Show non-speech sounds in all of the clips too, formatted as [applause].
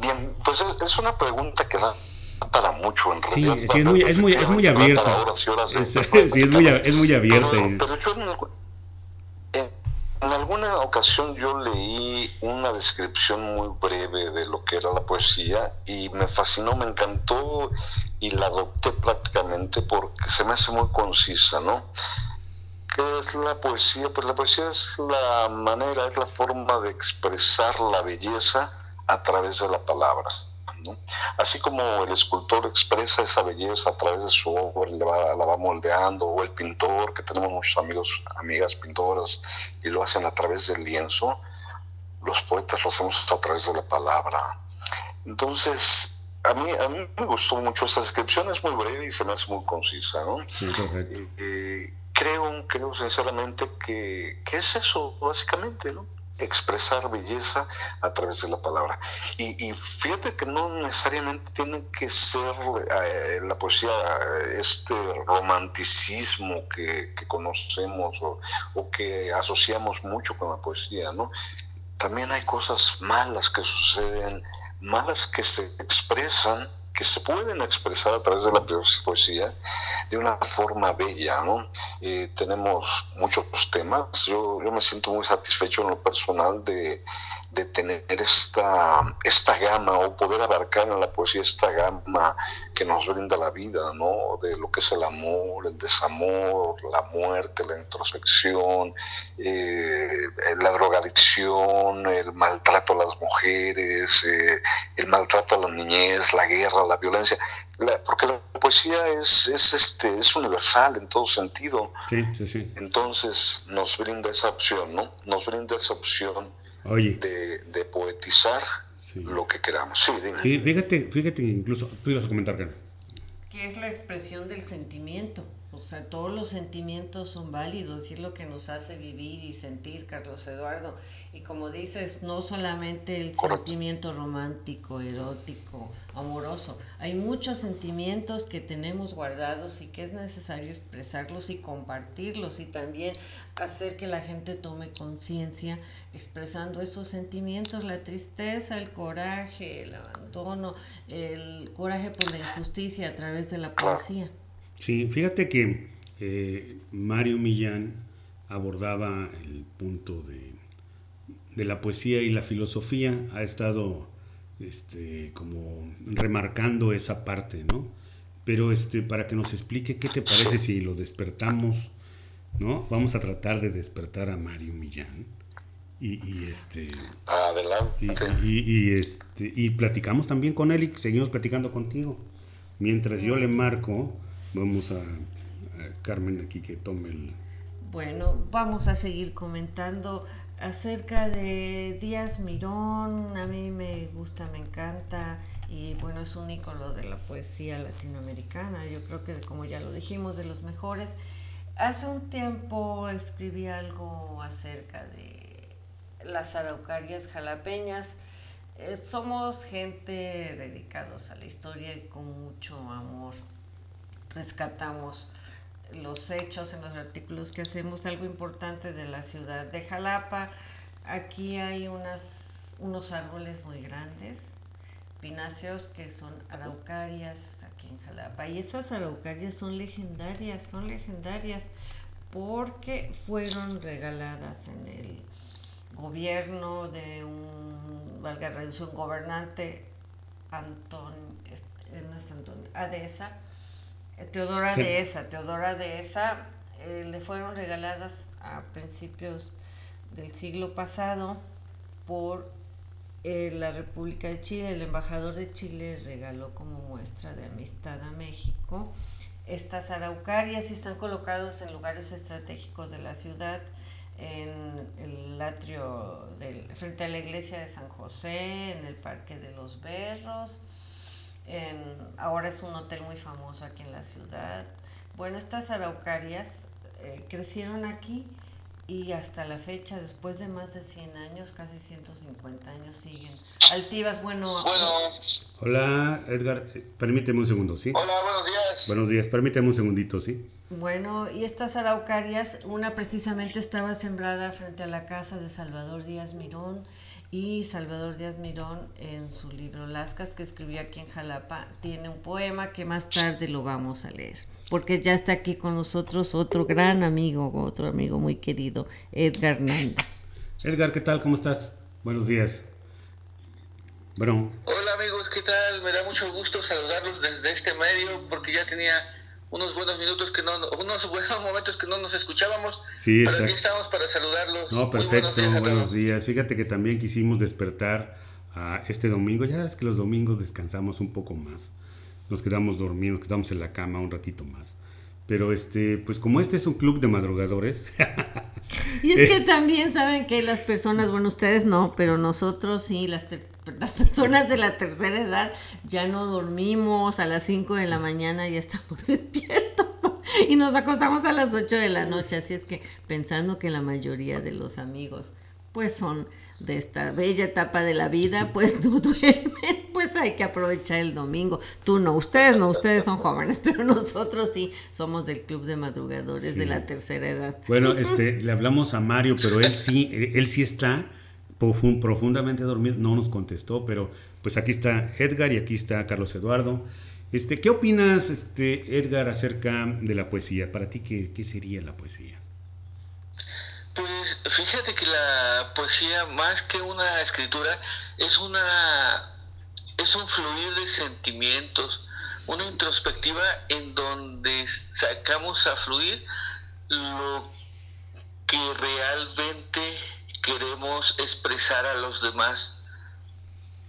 Bien, pues es, una pregunta que da para mucho en realidad. Sí, sí es, muy, es, muy, es muy abierta. sí, es muy, es muy abierta. Pero, yo en, en, alguna ocasión yo leí una descripción muy breve de lo que era la poesía y me fascinó, me encantó y la adopté prácticamente porque se me hace muy concisa, ¿no? ¿Qué es la poesía? Pues la poesía es la manera, es la forma de expresar la belleza a través de la palabra. Así como el escultor expresa esa belleza a través de su obra, la va moldeando, o el pintor, que tenemos muchos amigos, amigas pintoras, y lo hacen a través del lienzo, los poetas lo hacemos a través de la palabra. Entonces, a mí, a mí me gustó mucho esa descripción, es muy breve y se me hace muy concisa, ¿no? Sí, creo, creo sinceramente que, que es eso, básicamente, ¿no? Expresar belleza a través de la palabra. Y, fíjate que no necesariamente tiene que ser eh, la poesía este romanticismo que, conocemos o, o, que asociamos mucho con la poesía, ¿no? También hay cosas malas que suceden, malas que se expresan que se pueden expresar a través de la poesía de una forma bella, ¿no? Eh, tenemos muchos temas. Yo, yo me siento muy satisfecho en lo personal de, de tener esta, esta gama o poder abarcar en la poesía esta gama que nos brinda la vida, ¿no? De lo que es el amor, el desamor, la muerte, la introspección, eh, la drogadicción, el maltrato a las mujeres, eh, el maltrato a la niñez, la guerra, la violencia. Porque la poesía es, es, este, es universal en todo sentido. Sí, sí, sí. Entonces nos brinda esa opción, ¿no? Nos brinda esa opción de, poetizar lo que queramos. Sí, dime. fíjate, fíjate, incluso tú ibas a comentar, Que es la expresión del sentimiento. O sea, todos los sentimientos son válidos y es lo que nos hace vivir y sentir, Carlos Eduardo. Y como dices, no solamente el sentimiento romántico, erótico, amoroso. Hay muchos sentimientos que tenemos guardados y que es necesario expresarlos y compartirlos y también hacer que la gente tome conciencia expresando esos sentimientos, la tristeza, el coraje, el abandono, el coraje por la injusticia a través de la poesía. Sí, fíjate que eh, Mario Millán abordaba el punto de, de, la poesía y la filosofía, ha estado este, como remarcando esa parte, ¿no? Pero este, para que nos explique qué te parece si lo despertamos, ¿no? Vamos a tratar de despertar a Mario Millán. Y, y este adelante y, y, este y platicamos también con él y seguimos platicando contigo mientras yo le marco Vamos a, Carmen aquí que tome el... Bueno, vamos a seguir comentando acerca de Díaz Mirón. A mí me gusta, me encanta y bueno, es un ícono de la poesía latinoamericana. Yo creo que como ya lo dijimos, de los mejores. Hace un tiempo escribí algo acerca de las araucarias jalapeñas. Eh, somos gente dedicados a la historia y con mucho amor rescatamos los hechos en los artículos que hacemos, algo importante de la ciudad de Jalapa. Aquí hay unas, unos árboles muy grandes, pináceos, que son araucarias aquí en Jalapa. Y esas araucarias son legendarias, son legendarias porque fueron regaladas en el gobierno de un, valga reducción, gobernante Antón, no es Antonio, Adesa, Teodora de esa, Teodora de esa eh, le fueron regaladas a principios del siglo pasado por eh, la República de Chile. El embajador de Chile regaló como muestra de amistad a México estas araucarias y están colocados en lugares estratégicos de la ciudad, en el atrio del, frente a la iglesia de San José, en el Parque de los Berros ahora es un hotel muy famoso aquí en la ciudad. Bueno, estas araucarias eh, crecieron aquí y hasta la fecha, después de más de 100 años, casi 150 años, siguen altivas. Bueno, hola Edgar, eh, permíteme un segundo, ¿sí? Hola, buenos días. Buenos días, permíteme un segundito, ¿sí? Bueno, y estas araucarias, una precisamente estaba sembrada frente a la casa de Salvador Díaz Mirón Y Salvador Díaz Mirón, en su libro Lascas, que escribió aquí en Jalapa, tiene un poema que más tarde lo vamos a leer. Porque ya está aquí con nosotros otro gran amigo, otro amigo muy querido, Edgar Nanda. Edgar, ¿qué tal? ¿Cómo estás? Buenos días. Bueno. Hola amigos, ¿qué tal? Me da mucho gusto saludarlos desde este medio porque ya tenía unos buenos minutos que no, unos buenos momentos que no nos escuchábamos. Sí, pero aquí estamos para saludarlos. No, perfecto, buenos días, Fíjate que también quisimos despertar a este domingo. Ya es que los domingos descansamos un poco más. Nos quedamos dormidos, nos quedamos en la cama un ratito más. Pero este, pues como este es un club de madrugadores. [laughs] y es que también saben que las personas, bueno, ustedes no, pero nosotros sí, las, las personas de la tercera edad ya no dormimos a las 5 de la mañana, ya estamos [laughs] despiertos y nos acostamos a las 8 de la noche. Así es que pensando que la mayoría de los amigos pues son de esta bella etapa de la vida, pues no [laughs] duermen, pues hay que aprovechar el domingo. Tú no, ustedes no, ustedes son jóvenes, [laughs] pero nosotros sí somos del club de madrugadores de la tercera edad. Bueno, [laughs] este, le hablamos a Mario, pero él sí, él sí está profundamente dormido, no nos contestó, pero pues aquí está Edgar y aquí está Carlos Eduardo. Este, ¿Qué opinas, este, Edgar, acerca de la poesía? Para ti, ¿qué, qué sería la poesía? Pues fíjate que la poesía, más que una escritura, es una es un fluir de sentimientos, una introspectiva en donde sacamos a fluir lo que realmente queremos expresar a los demás.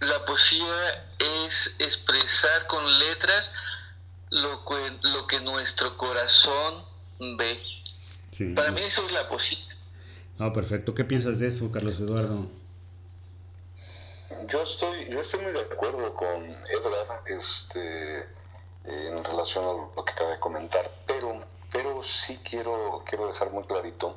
La poesía es expresar con letras lo que, lo que nuestro corazón ve. Para mí eso es la poesía. Ah, perfecto. ¿Qué piensas de eso, Carlos Eduardo? Yo estoy, yo estoy muy de acuerdo con Edward este, en relación a lo que acaba de comentar, pero, pero sí quiero, quiero dejar muy clarito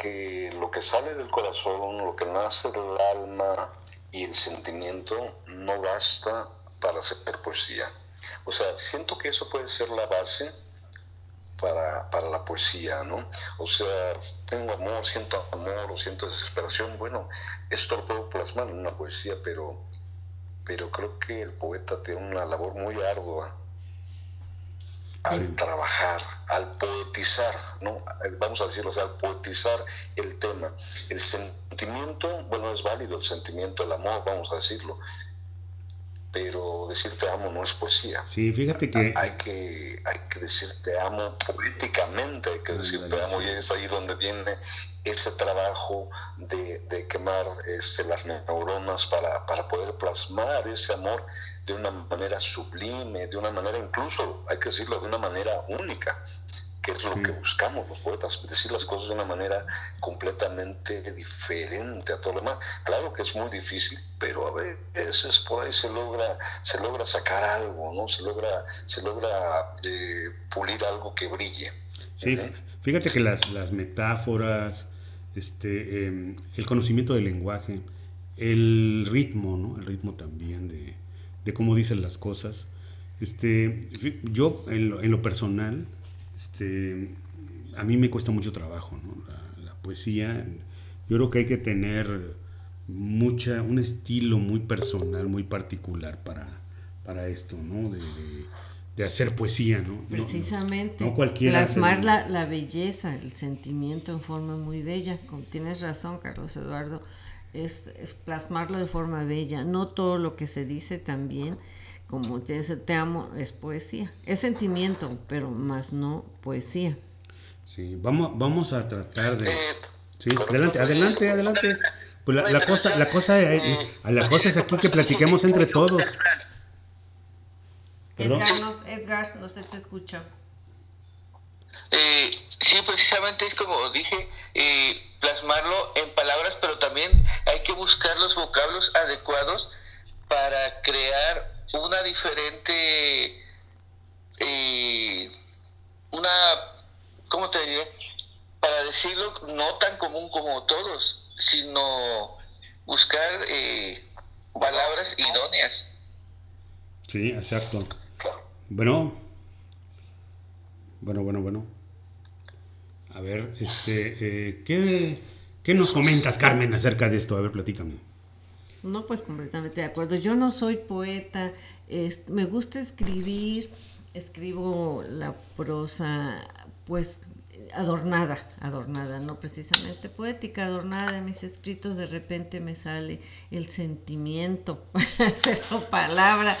que lo que sale del corazón, lo que nace del alma y el sentimiento no basta para hacer poesía. O sea, siento que eso puede ser la base para, para, la poesía, ¿no? O sea, tengo amor, siento amor o siento desesperación. Bueno, esto lo puedo plasmar en una poesía, pero, pero creo que el poeta tiene una labor muy ardua al trabajar, al poetizar, ¿no? Vamos a decirlo, o sea, al poetizar el tema. El sentimiento, bueno, es válido el sentimiento, el amor, vamos a decirlo, pero decir te amo no es poesía. Sí, fíjate que... Hay que, hay que decir te amo políticamente, hay que decir te amo, y es ahí donde viene ese trabajo de, de quemar este, las neuronas para, para poder plasmar ese amor de una manera sublime, de una manera incluso, hay que decirlo, de una manera única que es lo que buscamos los poetas, decir las cosas de una manera completamente diferente a todo lo demás. Claro que es muy difícil, pero a veces por ahí se logra, se logra sacar algo, ¿no? Se logra, se logra eh, pulir algo que brille. Sí, fíjate que las, las metáforas, este, em, el conocimiento del lenguaje, el ritmo, ¿no? El ritmo también de, de cómo dicen las cosas. Este, yo en lo personal, este, a mí me cuesta mucho trabajo, la, poesía. Yo creo que hay que tener mucha, un estilo muy personal, muy particular para, para esto, ¿no? De, hacer poesía, ¿no? Precisamente. No, cualquiera plasmar la, la, belleza, el sentimiento en forma muy bella. tienes razón, Carlos Eduardo. Es, es, plasmarlo de forma bella. No todo lo que se dice también como te amo, es poesía. Es sentimiento, pero más no poesía. Sí, vamos, vamos a tratar de... Sí, adelante, adelante, adelante. Pues la, cosa, la cosa, eh, la cosa es aquí que platiquemos entre todos. Edgar no, Edgar, no se te escucha. Eh, sí, precisamente es como dije, eh, plasmarlo en palabras, pero también hay que buscar los vocablos adecuados para crear una diferente, eh, una, ¿cómo te diré? Para decirlo, no tan común como todos, sino buscar eh, palabras idóneas. Sí, exacto. Bueno, bueno, bueno, bueno. A ver, este, eh, ¿qué, ¿qué nos comentas, Carmen, acerca de esto? A ver, platícame. No, pues completamente de acuerdo. Yo no soy poeta, me gusta escribir, escribo la prosa, pues adornada, adornada, no precisamente poética, adornada en mis escritos, de repente me sale el sentimiento, [laughs] cero palabra,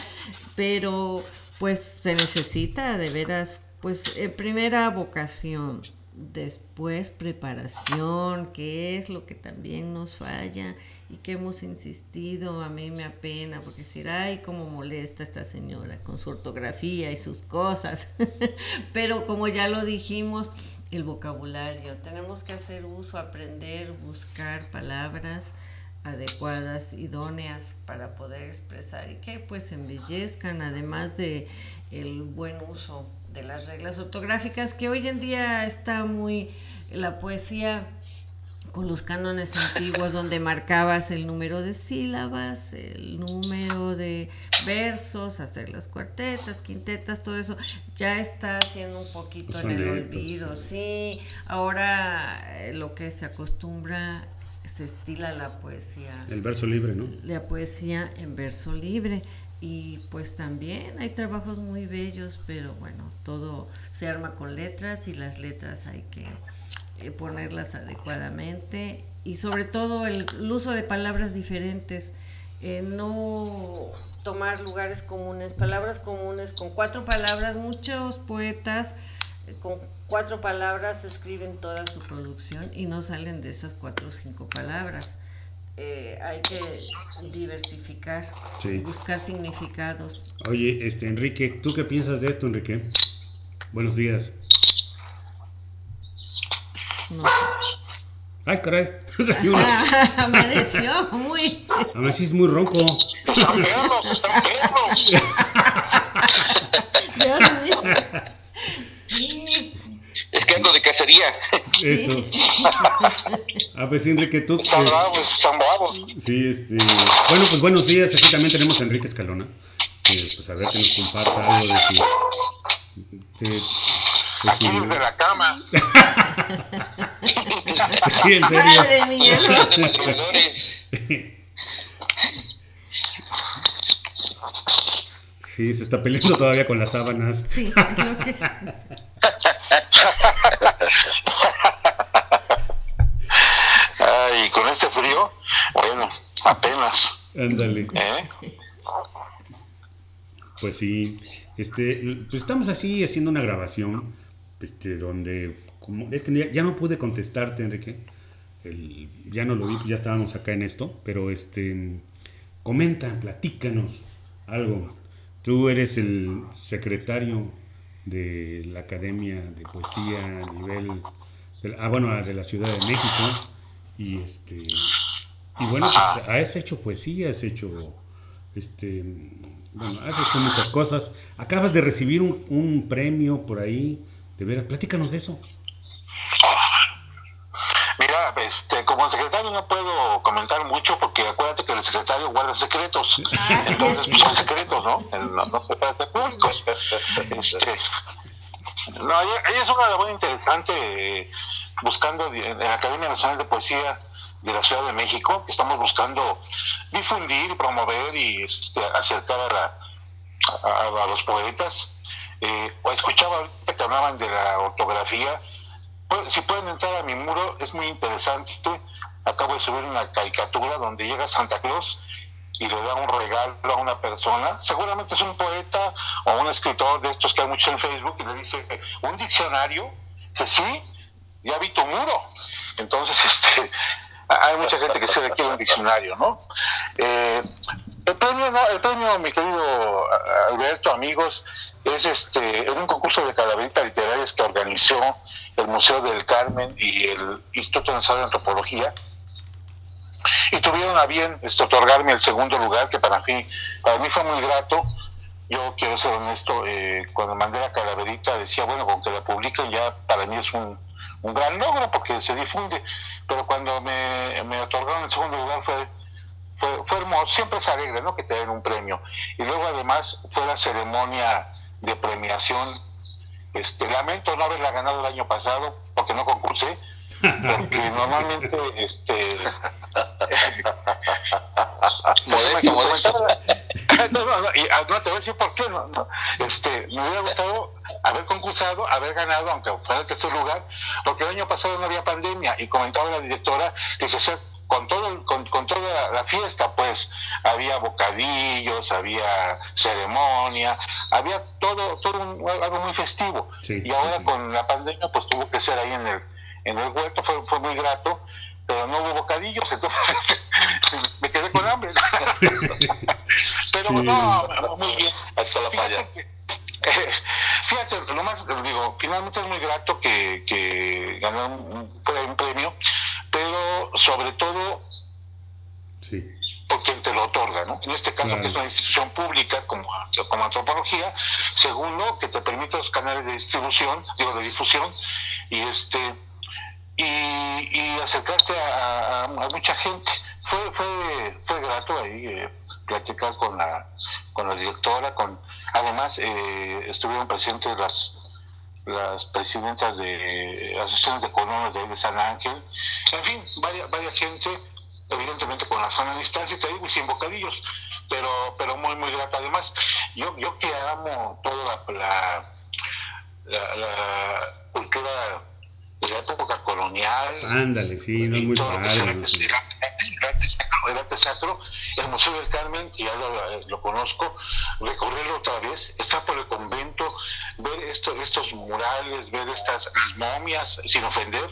pero pues se necesita de veras, pues en primera vocación, después preparación, que es lo que también nos falla y que hemos insistido, a mí me apena, porque decir, ay, cómo molesta esta señora con su ortografía y sus cosas, [laughs] pero como ya lo dijimos, el vocabulario, tenemos que hacer uso, aprender, buscar palabras adecuadas, idóneas para poder expresar y que pues embellezcan, además de el buen uso de las reglas ortográficas, que hoy en día está muy la poesía con los cánones antiguos donde marcabas el número de sílabas, el número de versos, hacer las cuartetas, quintetas, todo eso ya está haciendo un poquito en el olvido. Sí, ahora eh, lo que se acostumbra se estila la poesía. El verso libre, ¿no? La poesía en verso libre. Y pues también hay trabajos muy bellos, pero bueno, todo se arma con letras y las letras hay que eh, ponerlas adecuadamente y sobre todo el, uso de palabras diferentes, eh, no tomar lugares comunes, palabras comunes con cuatro palabras, muchos poetas eh, con cuatro palabras escriben toda su producción y no salen de esas cuatro o cinco palabras. Hay que diversificar, buscar significados. Oye, este Enrique, ¿tú qué piensas de esto, Enrique? Buenos días. No sé. Ay, caray. [laughs] Amaneció [laughs] muy. Amanecís muy ronco. Están perros, están perros. Dios mío. Sí. Es que ando de cacería. Eso. A pues Enrique, tú. Están eh, bravos, están bravos. Sí, este. Bueno, pues buenos días. Aquí también tenemos a Enrique Escalona. pues a ver que nos comparta algo de su. De, Aquí desde la cama. [laughs] sí, en serio. Madre mía. Sí, se está peleando todavía con las sábanas. Sí, es lo que. Ay, con este frío, bueno, apenas. Ándale. ¿Eh? Pues sí, este, pues estamos así haciendo una grabación este, donde, como, es que ya, no pude contestarte, Enrique, ya no lo vi, pues ya estábamos acá en esto, pero este, comenta, platícanos algo. Tú eres el secretario de la Academia de Poesía a nivel, de, ah, bueno, de la Ciudad de México, y este, y bueno, pues has hecho poesía, has hecho, este, bueno, has hecho muchas cosas. Acabas de recibir un, un premio por ahí de veras, platícanos de eso. Este, como secretario no puedo comentar mucho porque acuérdate que el secretario guarda secretos. Ah, Entonces, pues son secretos, ¿no? No, se puede hacer públicos. Este, no, ella es una labor interesante eh, buscando en la Academia Nacional de Poesía de la Ciudad de México. Estamos buscando difundir, promover y este, acercar a los poetas eh, escuchaba ahorita que hablaban de la ortografía. Pues, si pueden entrar a mi muro, es muy interesante. Acabo de subir una caricatura donde llega Santa Claus y le da un regalo a una persona. Seguramente es un poeta o un escritor de estos que hay mucho en Facebook y le dice, ¿un diccionario? Dice, sí, ya vi tu muro. Entonces, [laughs] este, hay mucha gente que se requiere un diccionario, ¿no? Eh, el premio, no, el premio, mi querido Alberto, amigos, es este, en un concurso de calaveritas literarias que organizó el Museo del Carmen y el Instituto Nacional de Antropología. Y tuvieron a bien este, otorgarme el segundo lugar, que para mí, para mí fue muy grato. Yo quiero ser honesto, eh, cuando mandé la calaverita decía, bueno, con que la publiquen ya para mí es un, un gran logro porque se difunde. Pero cuando me, me otorgaron el segundo lugar fue, fue, hermoso, siempre es alegre, ¿no? Que te den un premio. Y luego además fue la ceremonia de premiación. Este, lamento no haberla ganado el año pasado porque no concursé, porque [laughs] normalmente este [laughs] pues, modesto, modesto. Pues, pues. [laughs] No, no, no, y, ah, no, te voy a decir por qué no, este me hubiera gustado haber concursado, haber ganado, aunque fuera el tercer lugar, porque el año pasado no había pandemia y comentaba la directora que se con todo con, toda la fiesta pues había bocadillos había ceremonia había todo todo algo muy festivo. Y ahora con la pandemia pues tuvo que ser ahí en el en el huerto fue, fue muy grato pero no hubo bocadillos entonces [laughs] me quedé con hambre. [laughs] Pero no muy bien. Hasta la falla. fíjate, [laughs] lo más, digo, finalmente es muy grato que, que ganó un, un premio, pero sobre todo sí. por quien te lo otorga, ¿no? En este caso, que es una institución pública como, como antropología, segundo, que te permite los canales de distribución, digo, de difusión, y este y, acercarte a, mucha gente. Fue, fue, fue grato ahí eh, platicar con la, con la directora, con además eh, estuvieron presentes las las presidentas de asociaciones de colonos de, San Ángel, en fin, varias, varias gente, evidentemente con la zona de distancia, y sin bocadillos, pero, pero muy, muy grata. Además, yo, yo que amo toda la, la, la, cultura de la época colonial. Ándale, sí, no es muy padre. El arte sacro, el Museo del Carmen, que ya lo, lo, conozco, recorrerlo otra vez, estar por el convento, ver esto, estos murales, ver estas momias, sin ofender.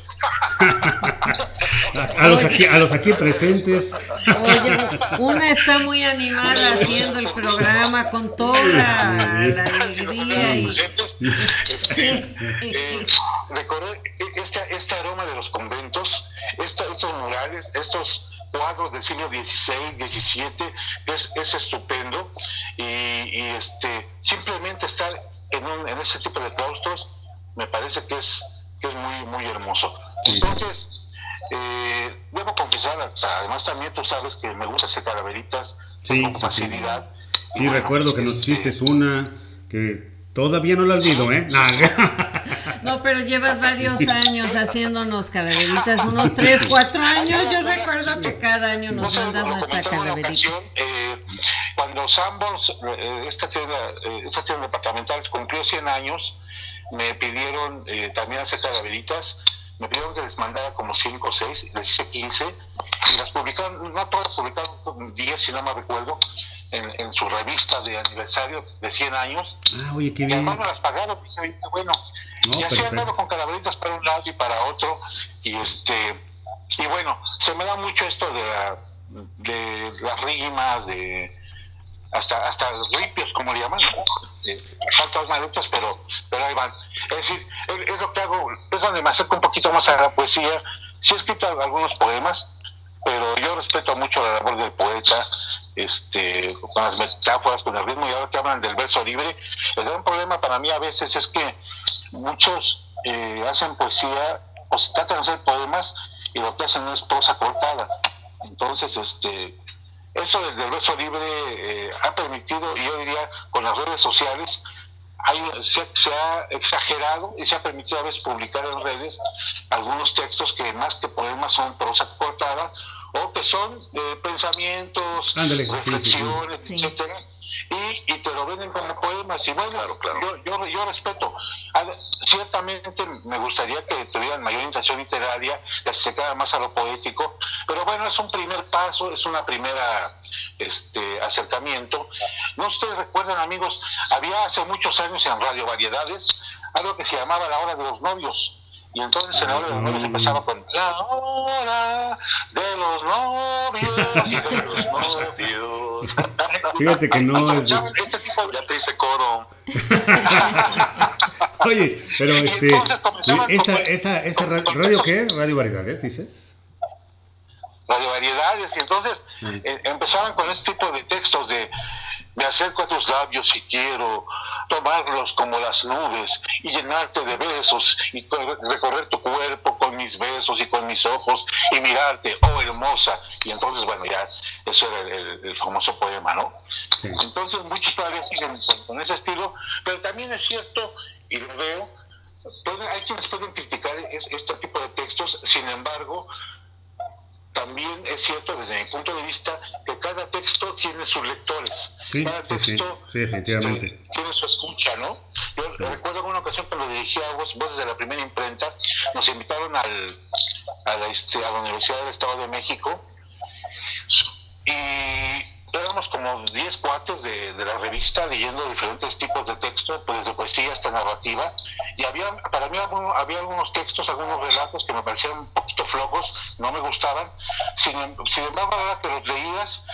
a, los aquí, a los aquí presentes. Oye, una está muy animada haciendo el programa con toda la alegría. Y... Sí. Eh, recorrer este, este aroma de los conventos, estos murales, estos cuadros del siglo XVI, XVII, es, es estupendo y, y, este, simplemente estar en, un, en ese tipo de claustros me parece que es, que es muy, muy hermoso. Entonces, eh, debo confesar, además también tú sabes que me gusta hacer calaveritas con facilidad. Sí, recuerdo que nos hiciste una que todavía no la olvido, ¿eh? No, pero llevas varios [laughs] años haciéndonos calaveritas, unos 3, 4 años. Yo recuerdo que cada año nos mandan nuestra calaverita. Eh, cuando Sambors, eh, esta, tienda, eh, esta tienda departamental, cumplió 100 años, me pidieron eh, también hacer calaveritas. Me pidieron que les mandara como 5 o 6, les hice 15 y las publicaron, no todas publicaron 10 si no me recuerdo, en, su revista de aniversario de 100 años. Ah, oye, qué bien. Y además me las pagaron, dije, bueno, y así he andado con calaveritas para un lado y para otro. Y este y bueno, se me da mucho esto de, la, de las rimas, de hasta hasta ripios, como le llaman, este, faltas maluchas, pero, pero ahí van. Es decir, es, lo que hago, es donde me acerco un poquito más a la poesía. Sí he escrito algunos poemas, pero yo respeto mucho la labor del poeta, este, con las metáforas, con el ritmo, y ahora que hablan del verso libre, el gran problema para mí a veces es que muchos eh, hacen poesía o se tratan de hacer poemas y lo que hacen es prosa cortada. Entonces, este, eso del, verso libre eh, ha permitido, y yo diría, con las redes sociales, hay, se, se, ha exagerado y se ha permitido a veces publicar en redes algunos textos que más que poemas son prosa cortada o que son eh, pensamientos, reflexiones, etcétera y, y te lo venden como poemas. Y bueno, Yo, yo, yo, respeto. Ciertamente me gustaría que tuvieran mayor intención literaria, que se quedara más a lo poético, pero bueno, es un primer paso, es una primera este, acercamiento. No ustedes recuerdan, amigos, había hace muchos años en Radio Variedades algo que se llamaba La Hora de los Novios y entonces en la hora de los novios empezaba con la hora de los novios y de los [laughs] novios. Fíjate que no es. Este tipo ya te dice coro. [laughs] Oye, pero este. Esa, esa, esa radio, qué? ¿Radio Variedades, dices? Radio Variedades, y entonces eh, empezaban con este tipo de textos de me acerco a tus labios y quiero tomarlos como las nubes y llenarte de besos y recorrer tu cuerpo con mis besos y con mis ojos y mirarte, oh hermosa. Y entonces, bueno, ya eso era el, famoso poema, ¿no? Entonces muchos todavía siguen con, ese estilo, pero también es cierto, y lo veo, hay quienes pueden criticar este tipo de textos, sin embargo, también es cierto desde mi punto de vista que cada texto tiene sus lectores. Sí, Cada texto sí. Este, tiene su escucha, ¿no? Yo recuerdo en una ocasión que lo dirigí a vos, vos desde la primera imprenta, nos invitaron al, a, la, este, a la Universidad del Estado de México y éramos como 10 cuates de, de, la revista leyendo diferentes tipos de textos, pues desde poesía hasta narrativa, y había, para mí había algunos textos, algunos relatos que me parecían un poquito flojos, no me gustaban, sin, sin embargo, ahora que los leías,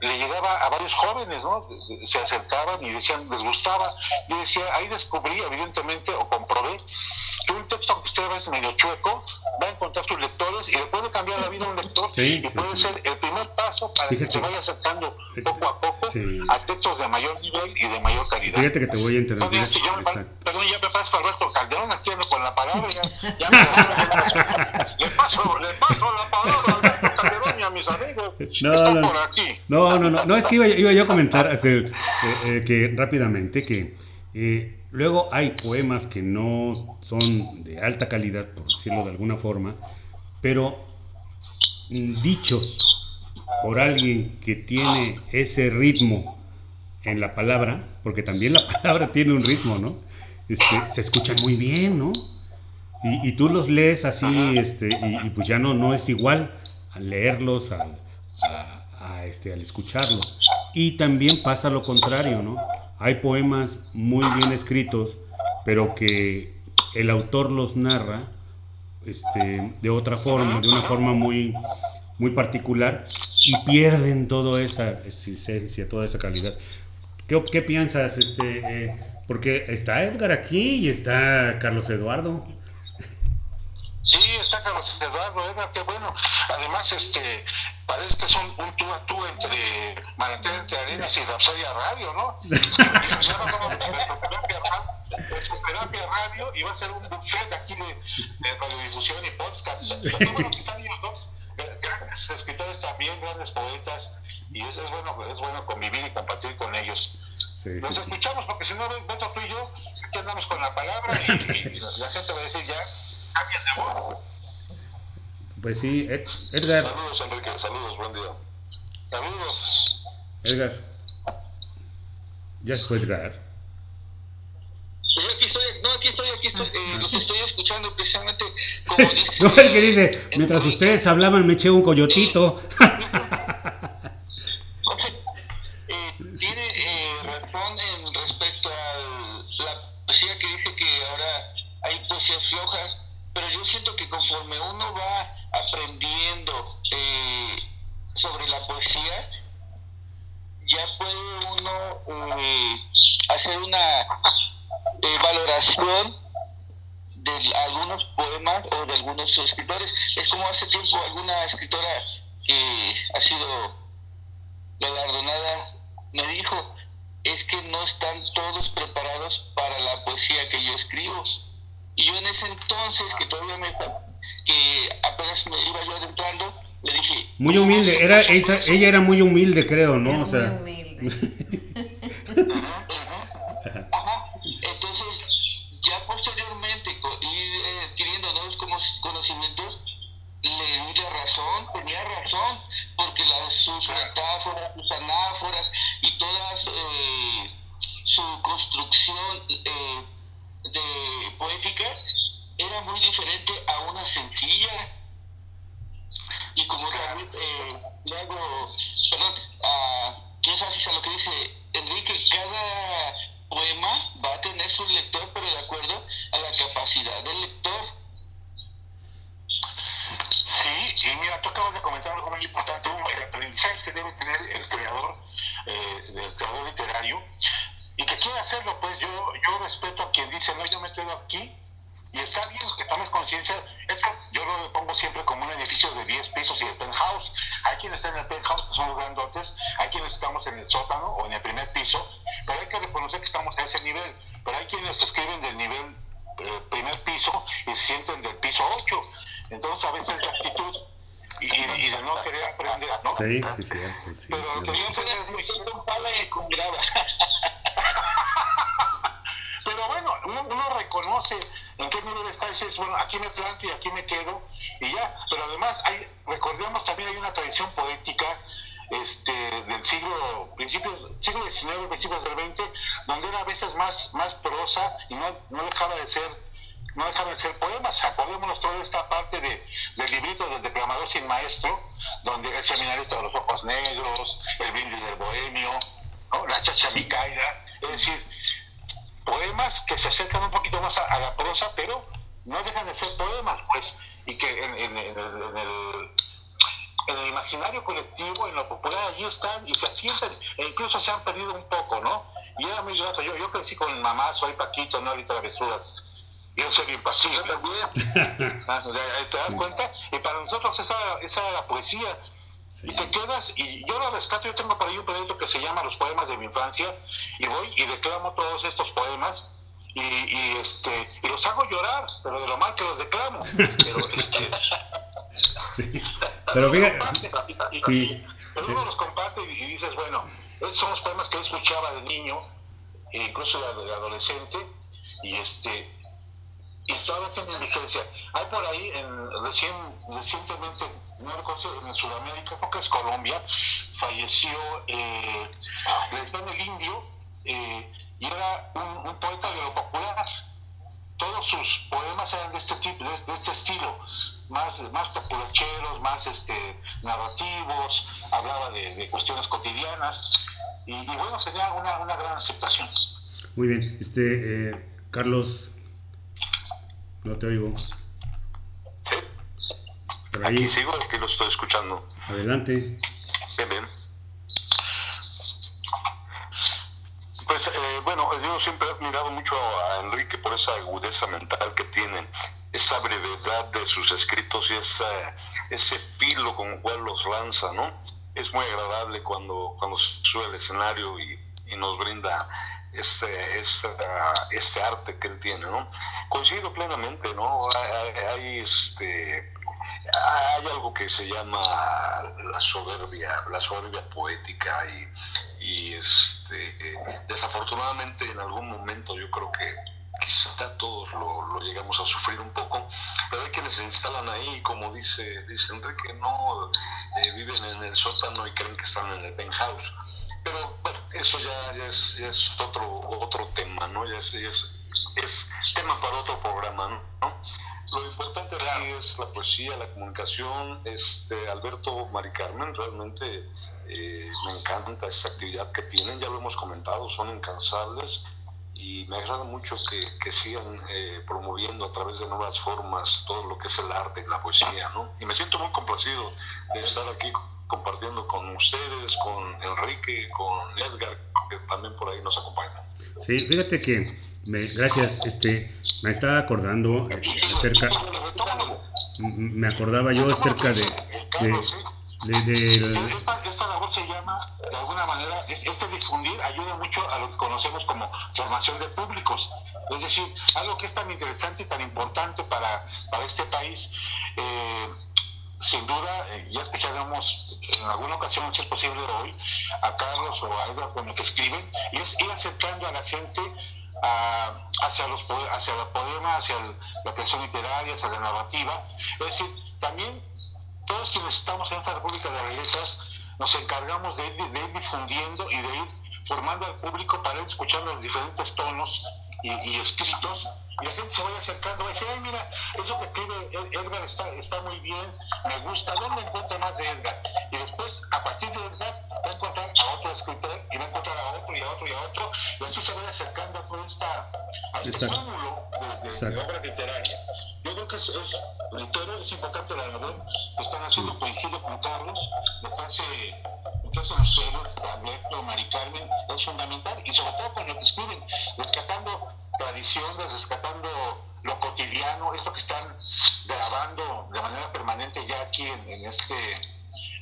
le llegaba a varios jóvenes, ¿no? Se acercaban y decían, les gustaba, yo decía, ahí descubrí, evidentemente, o comprobé, que un texto, aunque esté a veces medio chueco, va a encontrar sus lectores y le puede cambiar la vida a un lector, y puede ser el primer paso para que se vaya acercando poco a poco a textos de mayor nivel y de mayor calidad. Fíjate que te voy a interrumpir. perdón, ya me paso Alberto Calderón, aquí con la palabra. Ya, ya me [laughs] le, paso, le paso la palabra a Alberto Calderón y a mis amigos. No, Están no, por aquí. No, no, no, no, es que iba, iba yo a comentar hacer, eh, eh, que rápidamente que eh, luego hay poemas que no son de alta calidad, por decirlo de alguna forma, pero dichos por alguien que tiene ese ritmo en la palabra, porque también la [laughs] palabra tiene un ritmo, ¿no? Este, se escuchan muy bien, ¿no? Y, tú los lees así, este, y, pues ya no, no es igual al leerlos, al, este, al escucharlos. Y también pasa lo contrario, ¿no? Hay poemas muy bien escritos, pero que el autor los narra este, de otra forma, de una forma muy, muy particular, y pierden toda esa esencia, toda esa calidad. ¿Qué, qué piensas? Este, eh, porque está Edgar aquí y está Carlos Eduardo. Sí, está Carlos Eduardo, Edgar, qué bueno. Además, este, parece que es un, un tú a tú entre Manantel y Rapsodia Radio, ¿no? [laughs] y como Terapia Radio y va a ser un buffet aquí de, de radiodifusión y podcast. Bueno están ellos dos grandes escritores también, grandes poetas, y es, es, bueno, es bueno convivir y compartir con ellos. Sí, Nos sí, escuchamos porque si no, Beto, tú y yo, aquí andamos con la palabra y, y, la gente va a decir ya, cambien de voz. Pues sí, Ed, Edgar. Saludos, Enrique, saludos, buen día. Saludos. Edgar. Ya se fue Edgar. Yo aquí estoy, no, aquí estoy, aquí estoy, eh, los estoy escuchando precisamente [laughs] como dice. no, el que dice, mientras ustedes hablaban me eché un coyotito. eh, [laughs] tiene eh, razón en respecto a la poesía que dice que ahora hay poesías flojas, pero yo siento que conforme uno va aprendiendo eh, sobre la poesía, ya puede uno eh, hacer una de valoración de algunos poemas o de algunos escritores. Es como hace tiempo alguna escritora que ha sido galardonada me dijo, es que no están todos preparados para la poesía que yo escribo. Y yo en ese entonces, que todavía me, que apenas me iba yo adentrando, le dije... Muy humilde, era, ella era muy humilde, creo, ¿no? o sea... Muy humilde. [laughs] Entonces, ya posteriormente, ir eh, adquiriendo nuevos conocimientos, le di la razón, tenía razón, porque las, sus metáforas, sus anáforas y toda eh, su construcción eh, de poética era muy diferente a una sencilla. Y como también eh, le hago, perdón, a, sé a lo que dice Enrique, cada poema va a tener su lector, pero de acuerdo a la capacidad del lector. Sí, y mira, tú acabas de comentar algo muy importante, el aprendizaje que debe tener el creador, eh, el creador literario, y que quiere hacerlo, pues yo, yo respeto a quien dice, no, yo me quedo aquí, y está bien que tomes conciencia, esto yo lo pongo siempre como un edificio de 10 pisos y el penthouse. Hay quienes están en el penthouse, que son los grandotes, hay quienes estamos en el sótano o en el primer piso, pero hay que reconocer que estamos a ese nivel. Pero hay quienes escriben del nivel eh, primer piso y se sienten del piso 8. Entonces a veces la actitud y, y, de no querer aprender, ¿no? Sí, sí, sí. sí pero que yo es muy con grava. Pero bueno, uno, reconoce en qué nivel está y dice, bueno, aquí me planto y aquí me quedo y ya. Pero además, hay, recordemos también hay una tradición poética este, del siglo, principios, siglo XIX, principios del XX, donde era a veces más, más prosa y no, no dejaba de ser no dejaban de ser poemas. Acordémonos toda esta parte de, del librito del declamador sin maestro, donde el seminarista de los ojos negros, el brindis del bohemio, la chacha micaira, es decir, poemas que se acercan un poquito más a, la prosa, pero no dejan de ser poemas, pues, y que en, en, el, en, el, imaginario colectivo, en lo popular, allí están y se asientan, e incluso se han perdido un poco, ¿no? Y era muy grato. Yo, yo crecí con mamá, soy Paquito, no ahorita travesuras yo soy impasible. [laughs] Ah, ¿Te das cuenta? Y para nosotros esa, esa era la poesía. Y te quedas, y yo lo rescato, yo tengo por ahí un proyecto que se llama Los Poemas de mi Infancia, y voy y declamo todos estos poemas, y, y este y los hago llorar, pero de lo mal que los declamo. Pero [laughs] este... Pero fíjate... sí. Pero uno los comparte y, dices, bueno, esos son los poemas que yo escuchaba de niño, e incluso de adolescente, y este y todavía tiene vigencia. Hay por ahí, en, recién, recientemente, no recuerdo en Sudamérica, creo que es Colombia, falleció eh, el Indio eh, y era un, poeta de lo popular. Todos sus poemas eran de este tipo, de, este estilo, más, más populacheros, más este, narrativos, hablaba de, cuestiones cotidianas y, bueno, tenía una, una, gran aceptación. Muy bien, este eh, Carlos no te oigo. Sí. Aquí sigo, aquí lo estoy escuchando. Adelante. Bien, bien. Pues eh, bueno, yo siempre he admirado mucho a Enrique por esa agudeza mental que tiene, esa brevedad de sus escritos y ese filo con el cual los lanza, ¿no? Es muy agradable cuando, cuando sube al escenario y, y nos brinda este, este, arte que él tiene, ¿no? Coincido plenamente, ¿no? Hay, este, hay algo que se llama la soberbia, la soberbia poética y, y este, desafortunadamente en algún momento yo creo que quizá todos lo, llegamos a sufrir un poco, pero hay quienes se instalan ahí, como dice, dice Enrique, no eh, viven en el sótano y creen que están en el penthouse pero eso ya, es, es, otro, otro tema, ¿no? Ya es, es, tema para otro programa, ¿no? Lo importante aquí es la poesía, la comunicación. Este, Alberto Mari Carmen, realmente eh, me encanta esta actividad que tienen, ya lo hemos comentado, son incansables y me agrada mucho que, que sigan eh, promoviendo a través de nuevas formas todo lo que es el arte y la poesía, ¿no? Y me siento muy complacido de estar aquí compartiendo con ustedes, con Enrique, con Edgar, que también por ahí nos acompaña. Sí, fíjate que, me, gracias, este, me estaba acordando acerca, me acordaba yo acerca de, de, de, esta, esta, labor se llama, de alguna manera, este difundir ayuda mucho a lo que conocemos como formación de públicos. Es decir, algo que es tan interesante y tan importante para, para este país. Eh, sin duda, eh, ya escucharemos en alguna ocasión, si es posible hoy, a Carlos o a Edgar con lo que escriben, y es ir acercando a la gente hacia, los, hacia el poema, hacia la creación literaria, hacia la narrativa. Es decir, también todos quienes estamos en esta República de las nos encargamos de ir, de ir difundiendo y de ir formando al público para ir escuchando los diferentes tonos y, y escritos y la gente se vaya acercando, va a decir, ay, mira, eso que escribe Edgar está, está muy bien, me gusta, ¿dónde encuentro más de Edgar? Y después, a partir de Edgar, va a encontrar a otro escritor, y va a encontrar a otro, y a otro, y a otro, y así se va acercando a, esta, a este cúmulo de, de, obras literarias. Yo creo que es, es, es importante la labor que están haciendo, coincido con Carlos, lo que hacen ustedes, Alberto, Mari Carmen, es fundamental, y sobre todo con lo que escriben, rescatando tradiciones, rescatando lo cotidiano, esto que están grabando de manera permanente ya aquí en, este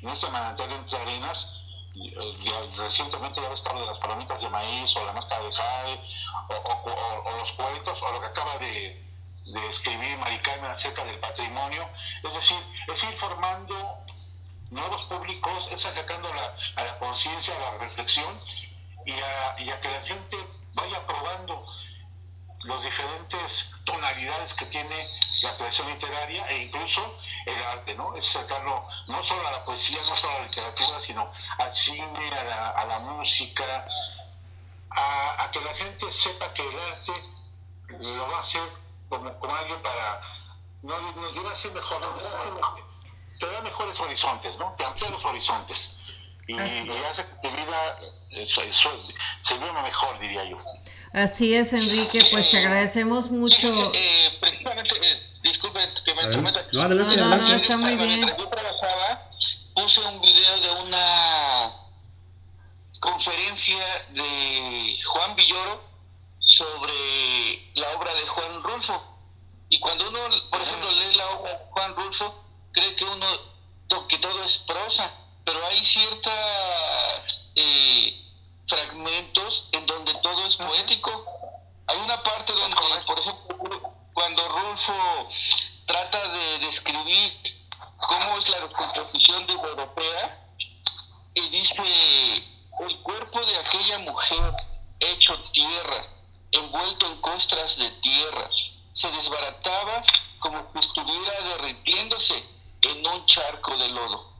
en este manantial entre arenas. Eh, recientemente ya estado de las palomitas de maíz o la máscara de jade o, los cuentos o lo que acaba de, de escribir Maricana acerca del patrimonio. Es decir, es ir formando nuevos públicos, es acercando a la conciencia, a la reflexión y a, y a que la gente vaya probando las diferentes tonalidades que tiene la creación literaria e incluso el arte, ¿no? Es acercarlo no solo a la poesía, no solo a la literatura, sino al cine, a la, música, a, que la gente sepa que el arte lo va a hacer como, como alguien para, no, nos lleva a ser mejor, te da mejores horizontes, ¿no? Te amplía los horizontes y, hace que tu vida eso, eso, se vea mejor, diría yo. Así es, Enrique, pues te agradecemos mucho. Eh, precisamente, eh, disculpe que me interrumpa. No, adelante, no, no, está muy bien. Mientras yo trabajaba, puse un video de una conferencia de Juan Villoro sobre la obra de Juan Rulfo. Y cuando uno, por ejemplo, lee la obra de Juan Rulfo, cree que uno que todo es prosa, pero hay ciertas eh, fragmentos en donde todo es poético. Hay una parte donde, por ejemplo, cuando Rulfo trata de describir cómo es la composición de europea, y dice, el cuerpo de aquella mujer hecho tierra, envuelto en costras de tierra, se desbarataba como si estuviera derritiéndose en un charco de lodo.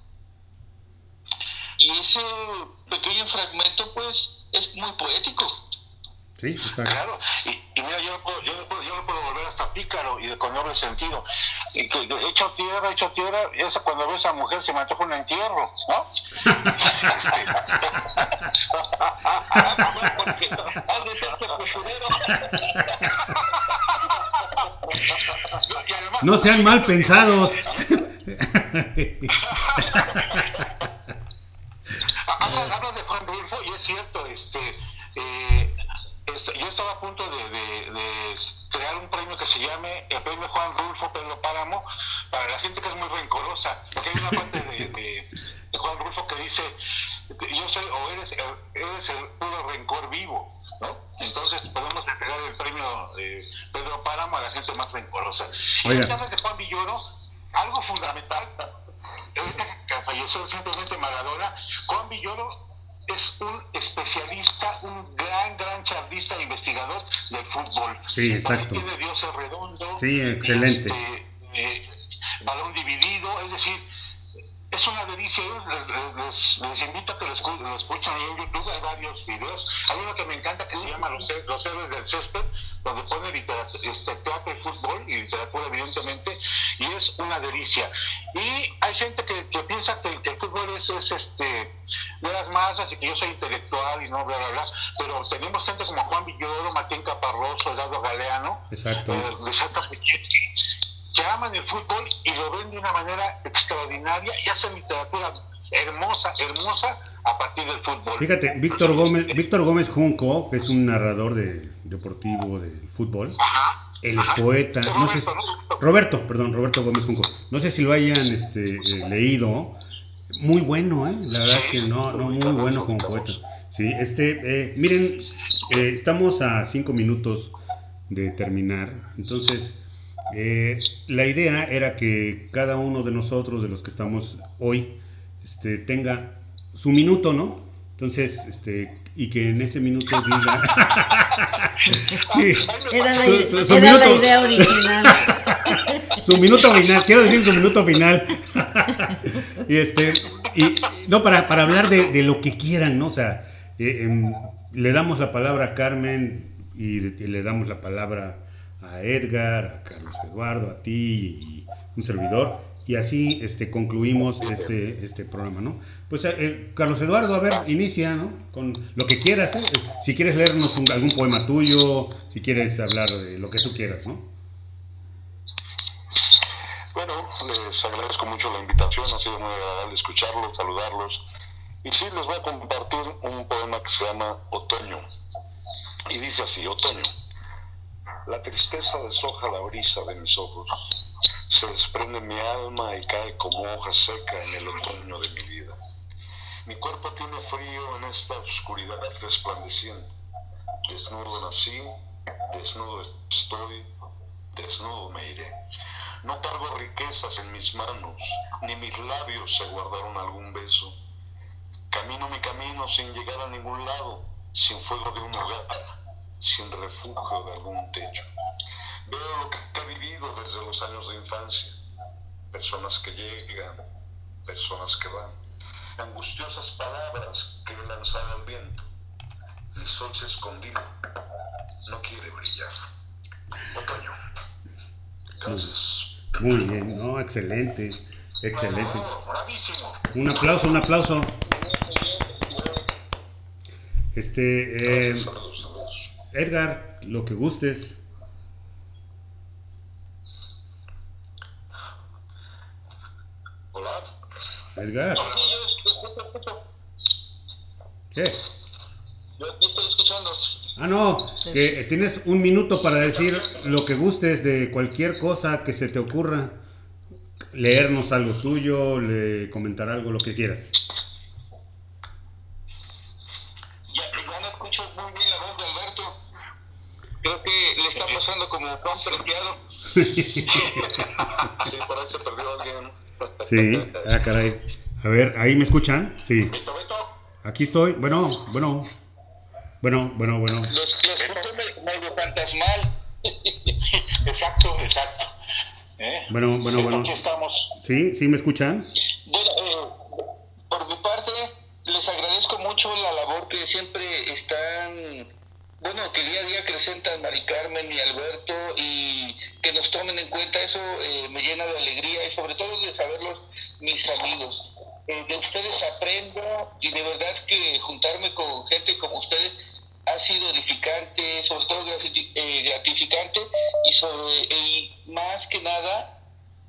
Y ese pequeño fragmento, pues, es muy poético. Sí, exacto. Claro, y, mira, yo, yo, yo, puedo, puedo volver hasta pícaro y con doble sentido. Y, hecho tierra, hecho tierra, esa, cuando veo a esa mujer se me antoja un entierro, ¿no? [laughs] no sean mal pensados. [laughs] Hablas de Juan Rulfo y es cierto, este, eh, este, yo estaba a punto de, crear un premio que se llame el premio Juan Rulfo Pedro Páramo para la gente que es muy rencorosa, porque hay una parte de, Juan Rulfo que dice, yo soy o eres, eres el puro rencor vivo, ¿no? Entonces podemos entregar el premio de Pedro Páramo a la gente más rencorosa. Y en de Juan Villoro, algo fundamental, que falleció recientemente Maradona, Juan Villoro es un especialista, un gran, gran charlista e investigador del fútbol. Sí, exacto. Tiene dioses redondo. Sí, excelente. Este, eh, balón dividido, es decir, es una delicia. Les, les, invito a que lo, escuchen ahí en YouTube. Hay varios videos. Hay uno que me encanta que se llama Los, los Héroes del Césped, donde pone este, teatro y fútbol y literatura, evidentemente, y es una delicia. Y hay gente que, que piensa que, el fútbol es, es, este, de las masas y que yo soy intelectual y no, bla, bla, bla. Pero tenemos gente como Juan Villoro, Martín Caparroso, Eduardo Galeano, Exacto. Eh, de Santa que aman el fútbol y lo ven de una manera extraordinaria y hacen literatura hermosa, hermosa a partir del fútbol. Fíjate, Víctor Gómez, Víctor Gómez Junco, que es un narrador de, deportivo del fútbol, Ajá, es poeta, no sé Roberto, perdón, Roberto Gómez Junco, no sé si lo hayan este, eh, leído, muy bueno, ¿eh? la verdad es que no, no muy bueno como poeta. Sí, este, eh, miren, eh, estamos a cinco minutos de terminar, entonces eh, la idea era que cada uno de nosotros, de los que estamos hoy, este, tenga su minuto, ¿no? Entonces, este, y que en ese minuto diga. [laughs] sí, era, la, su, su, era minuto, la, idea original. [laughs] su minuto final, quiero decir su minuto final. [laughs] y este, y no, para, para hablar de, de lo que quieran, ¿no? O sea, eh, eh, le damos la palabra a Carmen y, y le damos la palabra Edgar, a Carlos Eduardo, a ti y un servidor. Y así este, concluimos este, este programa, ¿no? Pues eh, eh, Carlos Eduardo, a ver, inicia, ¿no? Con lo que quieras, ¿eh? Si quieres leernos algún poema tuyo, si quieres hablar de lo que tú quieras, ¿no? Bueno, les agradezco mucho la invitación, ha sido muy agradable escucharlos, saludarlos. Y sí, les voy a compartir un poema que se llama Otoño. Y dice así, Otoño. La tristeza deshoja la brisa de mis ojos, se desprende mi alma y cae como hoja seca en el otoño de mi vida. Mi cuerpo tiene frío en esta oscuridad resplandeciente. Desnudo nací, desnudo estoy, desnudo me iré. No cargo riquezas en mis manos, ni mis labios se guardaron algún beso. Camino mi camino sin llegar a ningún lado, sin fuego de un hogar sin refugio de algún techo. Veo lo que he vivido desde los años de infancia, personas que llegan, personas que van, angustiosas palabras que he lanzado al viento. El sol se escondido, no quiere brillar. Otoño. Gracias. Muy bien, no, excelente, excelente. Un aplauso, un aplauso. Este, eh, Edgar, lo que gustes. Hola. Edgar. ¿Qué? Yo aquí estoy escuchando. Ah, no, que tienes un minuto para decir lo que gustes de cualquier cosa que se te ocurra. Leernos algo tuyo, le comentar algo, lo que quieras. Ya, ya no escucho muy bien la voz de Alberto. Creo que le está pasando como Juan Preciado. [laughs] Sí, por ahí se perdió alguien. Sí, ah, caray. A ver, ¿ahí me escuchan? Sí. Beto, Beto, Aquí estoy. Bueno, bueno. Bueno, bueno, bueno. Los, los escucho me- medio fantasmal. [laughs] exacto, exacto. ¿Eh? Bueno, bueno, bueno. Aquí estamos. ¿Sí? ¿Sí me escuchan? Bueno, eh, por mi parte, les agradezco mucho la labor que siempre están, bueno, que día a día acrecentan Mari Carmen y Alberto y que nos tomen en cuenta, eso eh, me llena de alegría y sobre todo de saberlos mis amigos. Eh, de ustedes aprendo y de verdad que juntarme con gente como ustedes ha sido edificante, sobre todo eh, gratificante y, sobre, y más que nada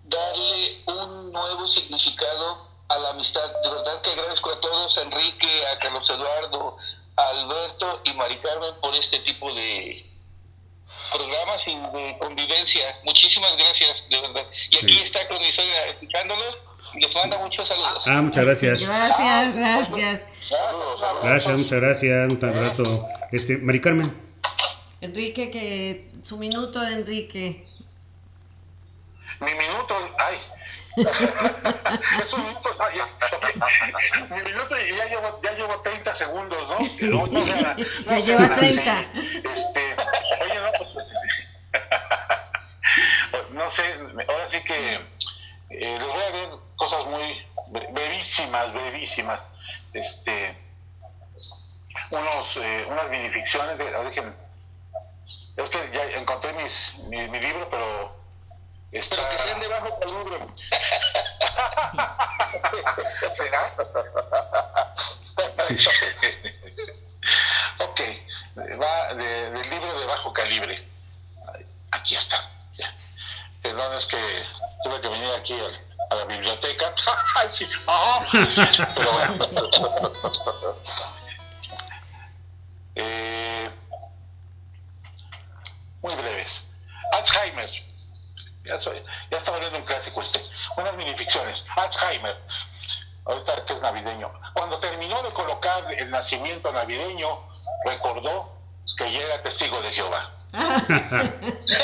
darle un nuevo significado a la amistad. De verdad que agradezco a todos, a Enrique, a Carlos Eduardo, a Alberto y Mari Carmen por este tipo de programas y de convivencia. Muchísimas gracias, de verdad. Y aquí Sí. está con mi suegra escuchándolos les manda muchos saludos. Ah, muchas gracias. Gracias, gracias. Gracias, muchas gracias. Un abrazo. Este, Mari Carmen. Enrique, que su minuto de Enrique. Mi minuto, ay. [laughs] es un minuto, ay, ya. mi minuto y ya llevo, ya llevo 30 segundos, ¿no? [laughs] No, no no Ya llevas así. 30. Este, oye, no, pues, [laughs] no sé, ahora sí que eh, les voy a ver cosas muy bre- brevísimas, brevísimas. Este, unos, eh, unas minificciones de origen. Es que ya encontré mis, mi, mi libro, pero está... Pero que sean de bajo calibre. ¿Será? [laughs] ok, va de- del libro de bajo calibre. Aquí está. Perdón, es que tuve que venir aquí a, la biblioteca. [laughs] Ay, sí, ajá. Pero bueno. [laughs] Eh, muy breves. Alzheimer. Ya, soy, ya está volviendo un clásico este. Unas minificciones. Alzheimer. Ahorita que es navideño. Cuando terminó de colocar el nacimiento navideño, recordó que ya era testigo de Jehová. [laughs]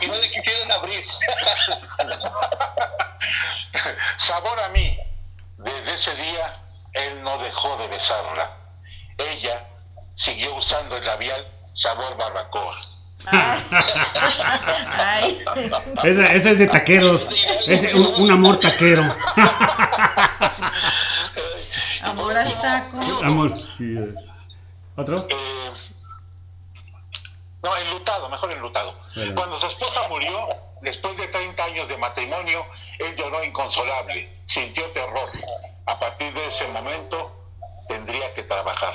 Y no le quisieron abrir. Sabor a mí. Desde ese día, él no dejó de besarla. Ella siguió usando el labial sabor barbacoa. Ay, Esa, esa es de taqueros. Es un, un amor taquero. amor al taco. Amor. Sí. eh. ¿Otro? Eh, no, enlutado, mejor enlutado. Bueno. Cuando su esposa murió, después de 30 años de matrimonio, él lloró inconsolable, sintió terror. A partir de ese momento, tendría que trabajar.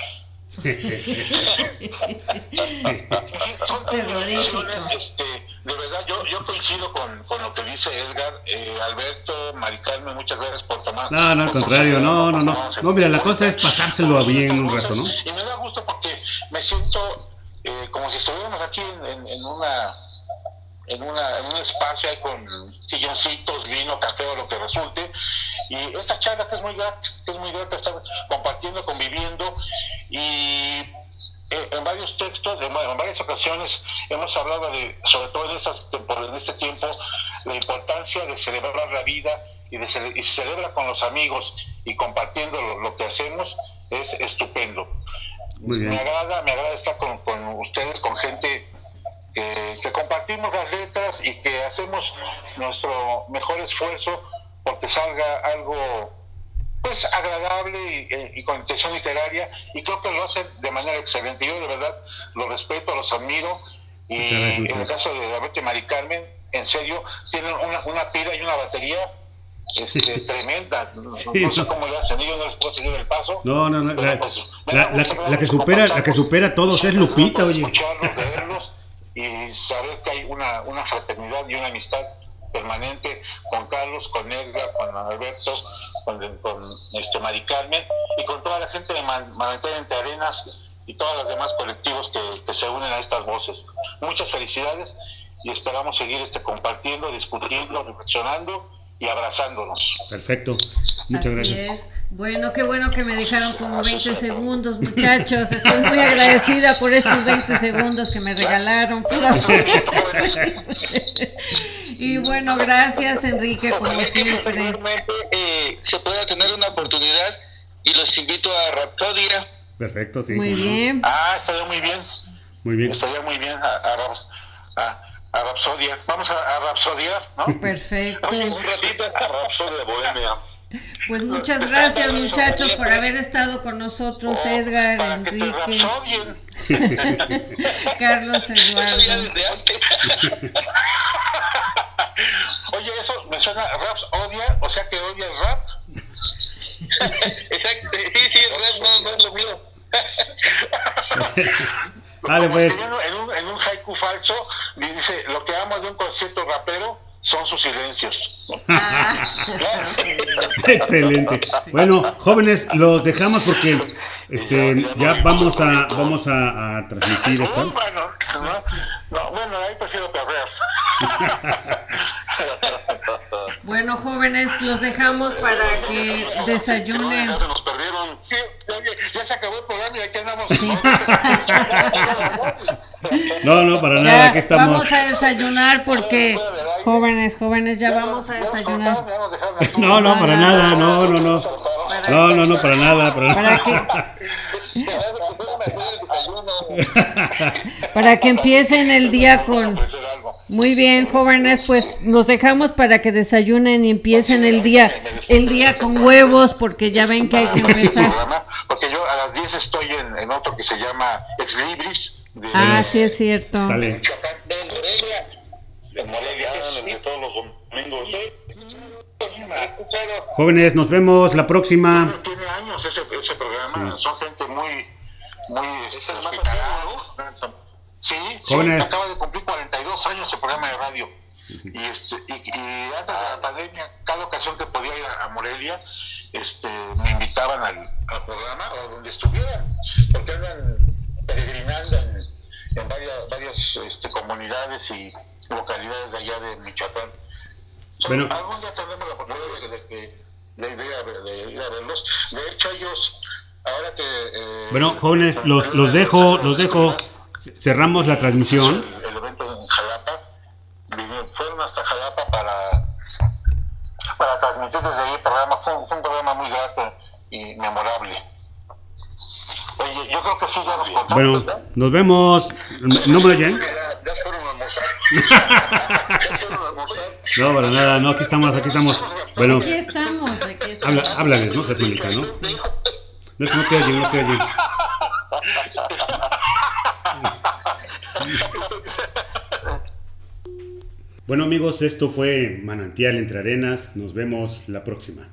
Son [laughs] este, de verdad, yo, yo coincido con, con lo que dice Edgar, eh, Alberto, Mari Carmen, muchas gracias por tomar. No, no, al contrario, no, no, no. No, mira, la cosa es pasárselo bien un rato, ¿no? Y me da gusto porque me siento eh, como si estuviéramos aquí en, en- en una en, una, en un espacio ahí con silloncitos, vino, café o lo que resulte. Y esta charla que es muy grata, que es muy grata estar compartiendo, conviviendo y eh, en varios textos, en, va- en varias ocasiones hemos hablado de, sobre todo en, tempor- en este tiempo, la importancia de celebrar la vida y, de cele- y celebra con los amigos y compartiendo lo, que hacemos es estupendo. Me agrada, me agrada estar con, ustedes, con gente compartimos las letras y que hacemos nuestro mejor esfuerzo porque salga algo pues agradable y, con intención literaria y creo que lo hacen de manera excelente. Yo de verdad los respeto, los admiro y en el caso de David y Mari Carmen, en serio, tienen una, una pila y una batería este, tremenda. No, sé cómo lo hacen, yo no les puedo seguir el paso. No, no, no. La, pues, la, que supera, la que supera a todos es Lupita, oye. Escucharlos, verlos y saber que hay una, una fraternidad y una amistad permanente con Carlos, con Edgar, con Alberto, con, con este, Mari Carmen y con toda la gente de Manantial Entre Arenas y todos los demás colectivos que, que, se unen a estas voces. Muchas felicidades y esperamos seguir este, compartiendo, discutiendo, reflexionando y abrazándonos. Perfecto. Muchas gracias. Bueno, qué bueno que me dejaron como 20 segundos, muchachos. Estoy muy agradecida por estos 20 segundos que me regalaron. y bueno, gracias Enrique, como siempre. Eh, se pueda tener una oportunidad y los invito a Raptodia. Perfecto, sí. Muy bien. Ah, estaría muy bien. Muy bien. Estaría muy bien a, a, a Rapsodia. Vamos a, a Rapsodiar, ¿no? Perfecto. un ratito a Rapsodia Bohemia. Pues muchas gracias muchachos por haber estado con nosotros, oh, Edgar, Enrique, [laughs] Carlos [laughs] Eduardo. [laughs] Oye, eso me suena Raps odia, o sea que odia el rap. Exacto, sí, sí, el rap no, no es lo mío. Vale, pues. En un, en un haiku falso dice, lo que amo de un concierto rapero son sus silencios. [laughs] Excelente. Bueno, jóvenes, los dejamos porque este ya vamos a vamos a, transmitir esto. Bueno, no, bueno, ahí prefiero perder. [laughs] Bueno, jóvenes, los dejamos para que desayunen. Ya se nos perdieron. ya se acabó el programa y aquí andamos. No, [laughs] no, para nada, aquí estamos. Vamos a desayunar porque, jóvenes, jóvenes, ya vamos a desayunar. No, no, para nada, no, no, no. No, no, no, para nada, para nada. Para que [laughs] [laughs] empiecen el día con... Muy bien, jóvenes, pues nos dejamos para que desayunen y empiecen el día el día con huevos, porque ya ven que hay que empezar. Porque yo a las 10 estoy en, en otro que se llama Ex Libris. De, ah, sí es cierto. Sale. De Morelia. De Morelia, de todos los domingos. Jóvenes, nos vemos la próxima. Tiene años ese, ese programa, son gente muy, muy es el más antiguo, ¿no? Sí, Jóvenes. acaba de cumplir 42 años el programa de radio. Y, este, y, y, antes de la pandemia, cada ocasión que podía ir a, Morelia, este, me invitaban al, al, programa o donde estuvieran, porque andan peregrinando en, en varias, varias este, comunidades y localidades de allá de Michoacán. Bueno, algún día tendremos la oportunidad de, de, de, de, ir a verlos. De hecho, ellos, ahora que... Eh, bueno, jóvenes, los, los dejo, los dejo. Cerramos la transmisión. El, evento en Jalapa, fueron hasta Jalapa para, para transmitir desde ahí el programa. Fue, fue un programa muy grato y memorable. Oye, yo creo que sí, ya nos Bueno, nos vemos. ¿No me oyen? Ya fueron a almorzar. ya fueron a almorzar. No, para nada, no, aquí estamos, aquí estamos. Bueno, aquí estamos, aquí estamos. Habla, háblales, ¿no? Jasmine, ¿no? No es que no te oyen, no te oyen. Bueno amigos, esto fue Manantial entre Arenas. Nos vemos la próxima.